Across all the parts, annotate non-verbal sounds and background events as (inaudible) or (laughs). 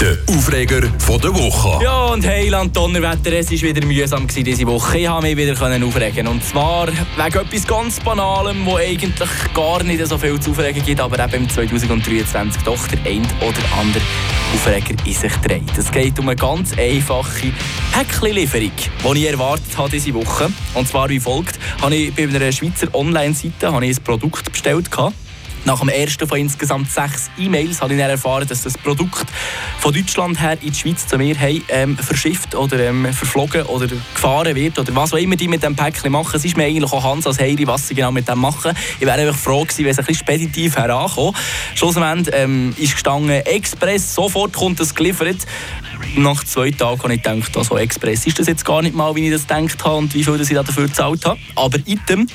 Der Aufreger der Woche. Ja, und Heiland, Donnerwetter, es war wieder mühsam diese Woche. Ich konnte mich wieder aufregen. Und zwar wegen etwas ganz Banalem, wo eigentlich gar nicht so viel zu aufregen gibt, aber eben im 2023 doch der ein oder andere Aufreger in sich dreht. Es geht um eine ganz einfache Päckchenlieferung, die ich erwartet habe diese Woche. Und zwar wie folgt. Habe ich bei einer Schweizer Online-Seite ein Produkt bestellt. Gehabt. Nach dem ersten von insgesamt sechs E-Mails habe ich dann erfahren, dass das Produkt von Deutschland her in die Schweiz zu mir hey, ähm, verschifft oder ähm, verflogen oder gefahren wird oder was auch immer die mit dem Päckchen machen. Es ist mir eigentlich auch Hans als Heiri, was sie genau mit dem machen. Ich wäre einfach froh gewesen, wenn es ein bisschen speditiv herankommt. Schlussendlich ähm, ist gestanden, Express, sofort kommt es geliefert nach zwei Tagen habe ich gedacht, also Express ist das jetzt gar nicht mal, wie ich das gedacht habe und wie viel ich dafür gezahlt habe. Aber item,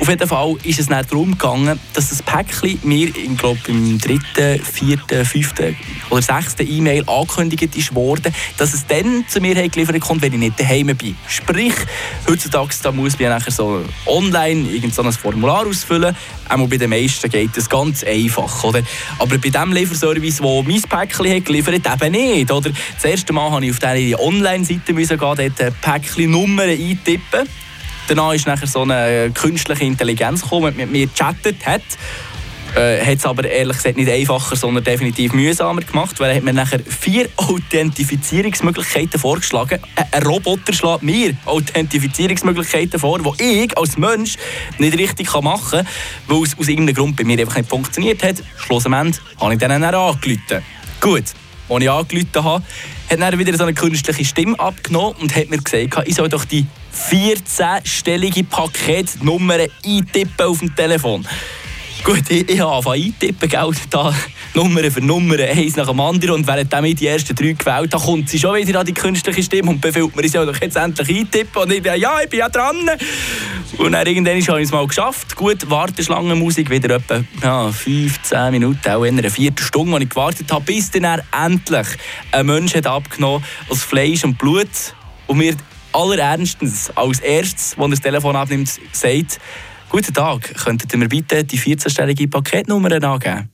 auf jeden Fall ist es nicht darum gegangen, dass das Päckchen mir, ich glaube, im dritten, vierten, fünften oder sechsten E-Mail angekündigt ist worden, dass es dann zu mir geliefert kommt, wenn ich nicht daheim bin. Sprich, heutzutage da muss man nachher so online irgend so ein Formular ausfüllen. Auch bei den meisten geht das ganz einfach. Oder? Aber bei dem Lieferservice, der mein Päckchen hat geliefert eben nicht. Oder? erste Mal musste ich auf diese Online-Seite gehen, dort Päckchen Nummern eintippen. Danach ist nachher so eine künstliche Intelligenz gekommen, die mit mir gechattet hat. Äh, hat es aber ehrlich gesagt nicht einfacher, sondern definitiv mühsamer gemacht, weil er hat mir nachher vier (laughs) Authentifizierungsmöglichkeiten vorgeschlagen. Ein Roboter schlägt mir Authentifizierungsmöglichkeiten vor, die ich als Mensch nicht richtig machen kann, weil es aus irgendeinem Grund bei mir einfach nicht funktioniert hat. Schlussendlich habe ich dann angerufen. Gut, als ich angerufen habe, hat dann wieder so eine künstliche Stimme abgenommen und hat mir gesagt, ich soll doch die 14-stellige Paketnummer eintippen auf dem Telefon. Gut, ich, ich habe angefangen eintippen, gell, da Nummer für Nummer, eins nach dem anderen. Und während ich die ersten drei gewählt habe, kommt sie schon wieder an die künstliche Stimme und befiehlt mir, ich soll doch jetzt endlich eintippen. Und ich bin ja, ich bin ja dran. Und dann irgendwann habe ich es mal geschafft. Gut, Warteschlangenmusik, wieder etwa ja, 15 Minuten, auch in einer Viertelstunde, als ich gewartet habe, bis dann endlich ein Mensch hat abgenommen aus Fleisch und Blut und mir allerernstens als erstes, wenn er das Telefon abnimmt, sagt, Guten Tag, könntet ihr mir bitte die 14-stellige Paketnummer angeben?